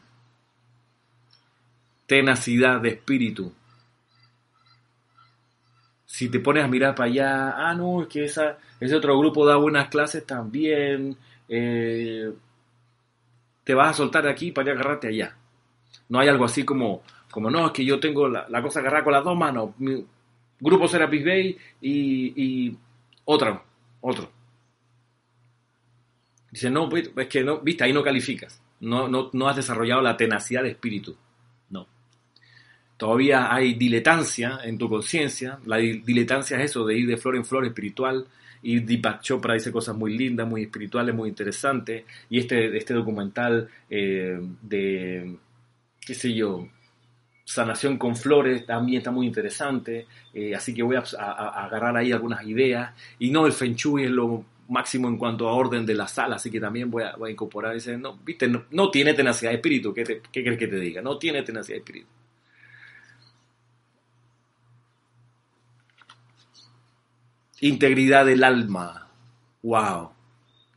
Tenacidad de espíritu. Si te pones a mirar para allá, ah, no, es que esa, ese otro grupo da buenas clases también, eh, te vas a soltar de aquí para agarrarte allá. No hay algo así como, como no, es que yo tengo la, cosa agarrada con las dos manos. Mi grupo Serapis Bay y, y otro, otro. Dice, no, pues, es que no, viste, ahí no calificas. No, no, no has desarrollado la tenacidad de espíritu. No. Todavía hay diletancia en tu conciencia. La diletancia es eso, de ir de flor en flor espiritual. Y Deepak Chopra dice cosas muy lindas, muy espirituales, muy interesantes. Y este, este documental eh, de, qué sé yo, sanación con flores también está muy interesante. Eh, así que voy a, agarrar ahí algunas ideas. Y no, el Feng Shui es lo máximo en cuanto a orden de la sala, así que también voy a, incorporar ese, no, viste, no, tiene tenacidad de espíritu, ¿qué, ¿qué crees que te diga? No tiene tenacidad de espíritu. Integridad del alma. Wow.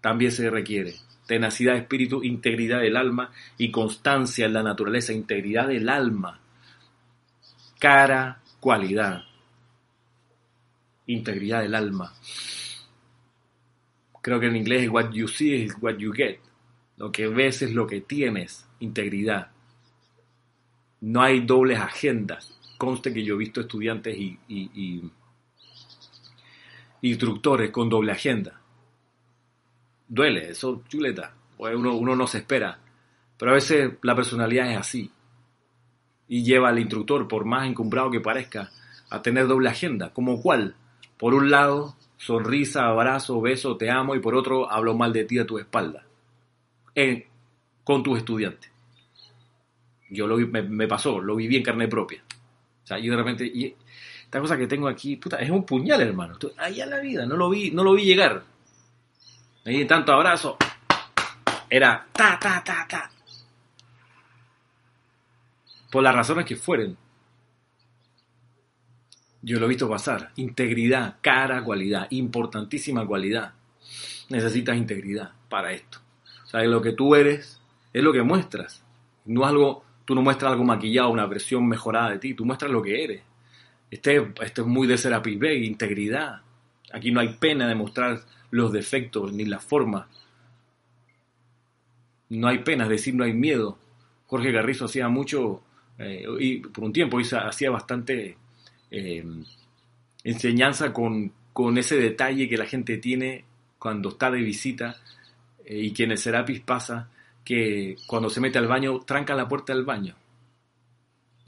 También se requiere. Tenacidad de espíritu, integridad del alma y constancia en la naturaleza. Integridad del alma. Cara, cualidad. Integridad del alma. Creo que en inglés es what you see is what you get. Lo que ves es lo que tienes. Integridad. No hay dobles agendas. Conste que yo he visto estudiantes y instructores con doble agenda. Duele, eso chuleta. Uno, uno no se espera. Pero a veces la personalidad es así. Y lleva al instructor, por más encumbrado que parezca, a tener doble agenda. ¿Como cuál? Por un lado, sonrisa, abrazo, beso, te amo, y por otro, hablo mal de ti a tu espalda. con tus estudiantes. Yo lo me, me, pasó, lo viví en carne propia. O sea, yo de repente, esta cosa que tengo aquí, puta, es un puñal, hermano. Allá la vida, no lo vi, no lo vi llegar. Ahí tanto abrazo. Era ta, ta, ta, ta. Por las razones que fueren. Yo lo he visto pasar. Integridad, cara, cualidad, importantísima cualidad. Necesitas integridad para esto. O sea, lo que tú eres es lo que muestras. No algo, tú no muestras algo maquillado, una versión mejorada de ti, tú muestras lo que eres. Este, este es muy de Serapis Bay, integridad. Aquí no hay pena de mostrar los defectos ni las formas. No hay pena, es decir, no hay miedo. Jorge Garrizo hacía mucho, eh, y por un tiempo hacía bastante eh, enseñanza con, con, ese detalle que la gente tiene cuando está de visita eh, y que en el Serapis pasa que cuando se mete al baño tranca la puerta del baño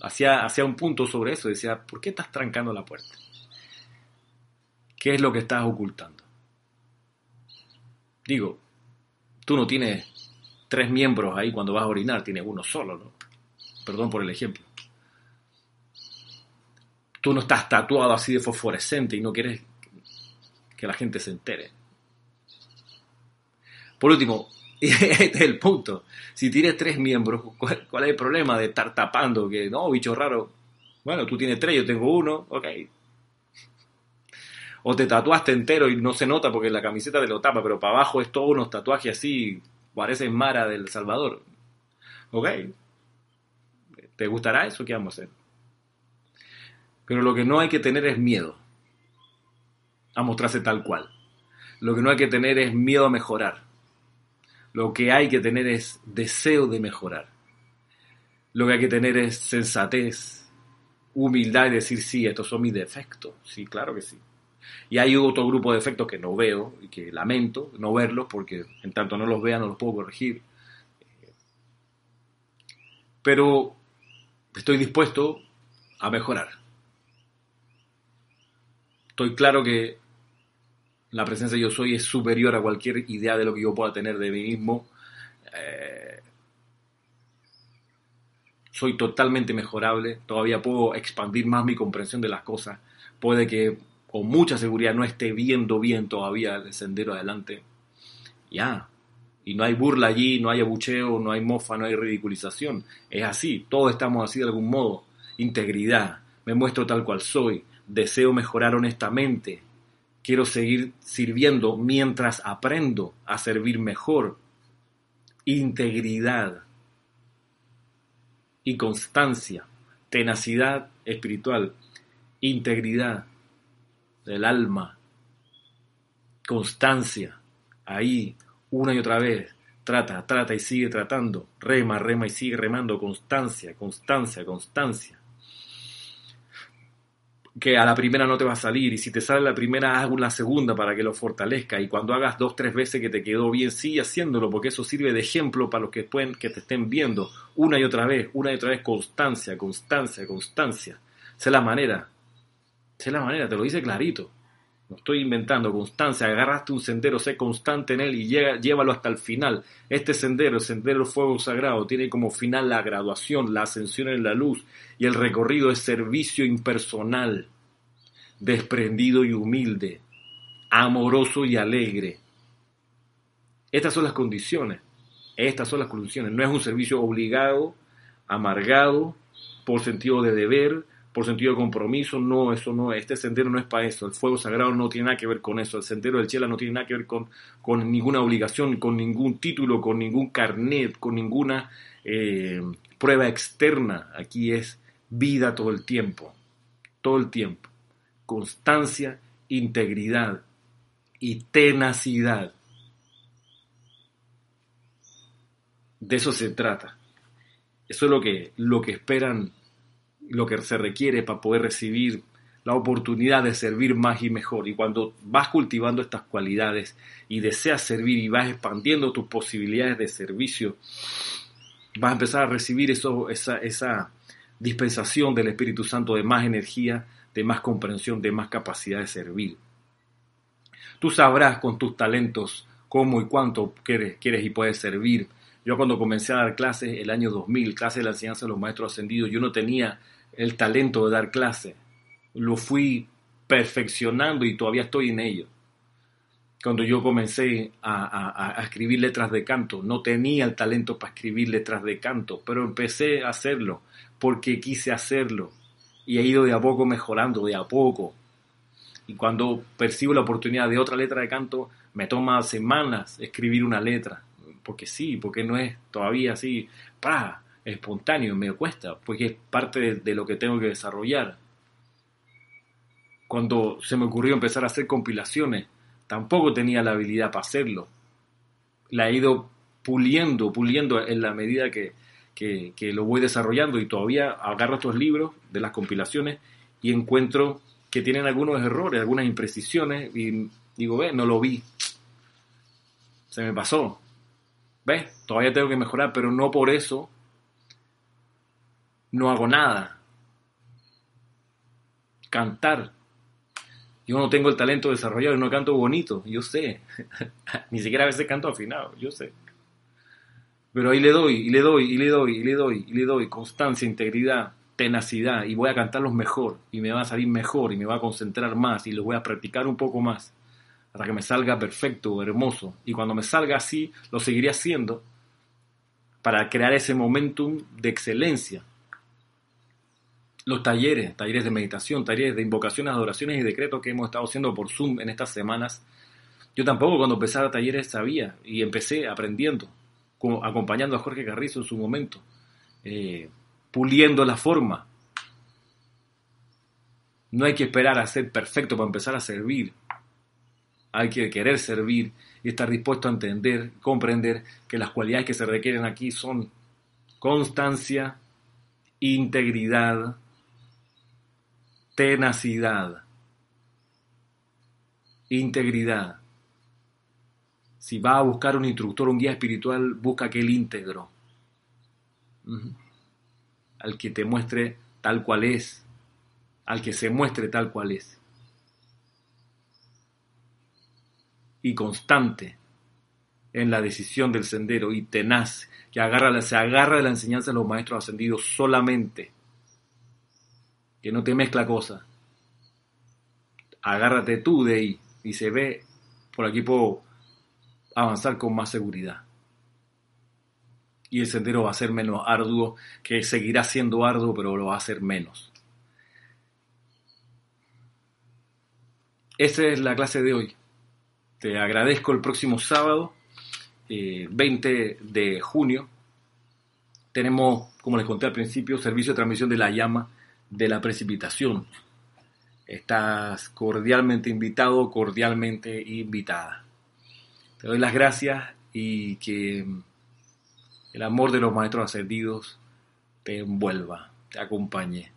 hacía, un punto sobre eso, decía, ¿por qué estás trancando la puerta? ¿Qué es lo que estás ocultando? Digo, tú no tienes tres miembros ahí cuando vas a orinar, tienes uno solo, ¿no? Perdón por el ejemplo. Tú no estás tatuado así de fosforescente y no quieres que la gente se entere. Por último, este es el punto. Si tienes tres miembros, ¿cuál, es el problema de estar tapando? Que no, bicho raro. Bueno, tú tienes tres, yo tengo uno, ok. O te tatuaste entero y no se nota porque la camiseta te lo tapa, pero para abajo es todo unos tatuajes así Pareces Mara del Salvador. ¿Ok? ¿Te gustará eso? ¿Qué vamos a hacer? Pero lo que no hay que tener es miedo a mostrarse tal cual. Lo que no hay que tener es miedo a mejorar. Lo que hay que tener es deseo de mejorar. Lo que hay que tener es sensatez, humildad y decir, sí, estos son mis defectos. Sí, claro que sí. Y hay otro grupo de defectos que no veo y que lamento no verlos porque en tanto no los vea no los puedo corregir. Pero estoy dispuesto a mejorar. Estoy claro que la presencia de yo soy es superior a cualquier idea de lo que yo pueda tener de mí mismo. Eh, soy totalmente mejorable, todavía puedo expandir más mi comprensión de las cosas. Puede que con mucha seguridad no esté viendo bien todavía el sendero adelante. Ya. Y no hay burla allí, no hay abucheo, no hay mofa, no hay ridiculización. Es así, todos estamos así de algún modo. Integridad, me muestro tal cual soy, deseo mejorar honestamente, quiero seguir sirviendo mientras aprendo a servir mejor. Integridad y constancia, tenacidad espiritual, integridad del alma, constancia, ahí una y otra vez, trata, trata y sigue tratando, rema, rema y sigue remando, constancia, constancia, constancia que a la primera no te va a salir y si te sale la primera haz una segunda para que lo fortalezca y cuando hagas dos tres veces que te quedó bien sigue haciéndolo porque eso sirve de ejemplo para los que pueden que te estén viendo una y otra vez una y otra vez constancia constancia constancia. Sé la manera sé la manera te lo dice clarito estoy inventando constancia agarraste un sendero sé constante en él y llega, llévalo hasta el final este sendero el sendero fuego sagrado tiene como final la graduación la ascensión en la luz y el recorrido es servicio impersonal, desprendido y humilde, amoroso y alegre. Estas son las condiciones, estas son las condiciones. No es un servicio obligado, amargado, por sentido de deber, por sentido de compromiso, no, eso no, este sendero no es para eso, el fuego sagrado no tiene nada que ver con eso, el sendero del cielo no tiene nada que ver con, con ninguna obligación, con ningún título, con ningún carnet, con ninguna eh, prueba externa, aquí es vida todo el tiempo, todo el tiempo. Constancia, integridad y tenacidad. De eso se trata. Eso es lo que, lo que esperan, lo que se requiere para poder recibir la oportunidad de servir más y mejor. Y cuando vas cultivando estas cualidades y deseas servir y vas expandiendo tus posibilidades de servicio, vas a empezar a recibir esa, esa, dispensación del Espíritu Santo de más energía, de más comprensión, de más capacidad de servir. Tú sabrás con tus talentos cómo y cuánto quieres, quieres y puedes servir. Yo cuando comencé a dar clases el año 2000, clases de la enseñanza de los maestros ascendidos, yo no tenía el talento de dar clases. Lo fui perfeccionando y todavía estoy en ello. Cuando yo comencé a, escribir letras de canto, no tenía el talento para escribir letras de canto, pero empecé a hacerlo porque quise hacerlo y he ido de a poco mejorando, de a poco. Y cuando percibo la oportunidad de otra letra de canto, me toma semanas escribir una letra, porque sí, porque no es todavía así, ¡pra! Espontáneo, me cuesta, porque es parte de, lo que tengo que desarrollar. Cuando se me ocurrió empezar a hacer compilaciones, tampoco tenía la habilidad para hacerlo. La he ido puliendo, puliendo en la medida que, que, lo voy desarrollando y todavía agarro estos libros de las compilaciones y encuentro que tienen algunos errores, algunas imprecisiones y digo, ve, no lo vi. Se me pasó. ve Todavía tengo que mejorar, pero no por eso no hago nada. Cantar. Yo no tengo el talento desarrollado no canto bonito, yo sé. Ni siquiera a veces canto afinado, yo sé. Pero ahí le doy, y le doy, y le doy, y le doy, y le doy constancia, integridad, tenacidad, y voy a cantarlos mejor, y me va a salir mejor, y me va a concentrar más, y los voy a practicar un poco más, hasta que me salga perfecto, hermoso. Y cuando me salga así, lo seguiré haciendo para crear ese momentum de excelencia. Los talleres, talleres de meditación, talleres de invocaciones, adoraciones y decretos que hemos estado haciendo por Zoom en estas semanas. Yo tampoco cuando empecé a talleres sabía y empecé aprendiendo acompañando a Jorge Carrizo en su momento, eh, puliendo la forma. No hay que esperar a ser perfecto para empezar a servir. Hay que querer servir y estar dispuesto a entender, comprender que las cualidades que se requieren aquí son constancia, integridad, tenacidad, integridad. Si va a buscar un instructor, un guía espiritual, busca aquel íntegro, al que te muestre tal cual es, al que se muestre tal cual es. Y constante en la decisión del sendero y tenaz, que agarra, se agarra de la enseñanza de los maestros ascendidos solamente que no te mezcla cosas. Agárrate tú de ahí y se ve, por aquí puedo avanzar con más seguridad. Y el sendero va a ser menos arduo, que seguirá siendo arduo, pero lo va a ser menos. Esa es la clase de hoy. Te agradezco el próximo sábado, 20 eh, de junio. Tenemos, como les conté al principio, servicio de transmisión de la llama de la precipitación. Estás cordialmente invitado, cordialmente invitada. Te doy las gracias y que el amor de los maestros ascendidos te envuelva, te acompañe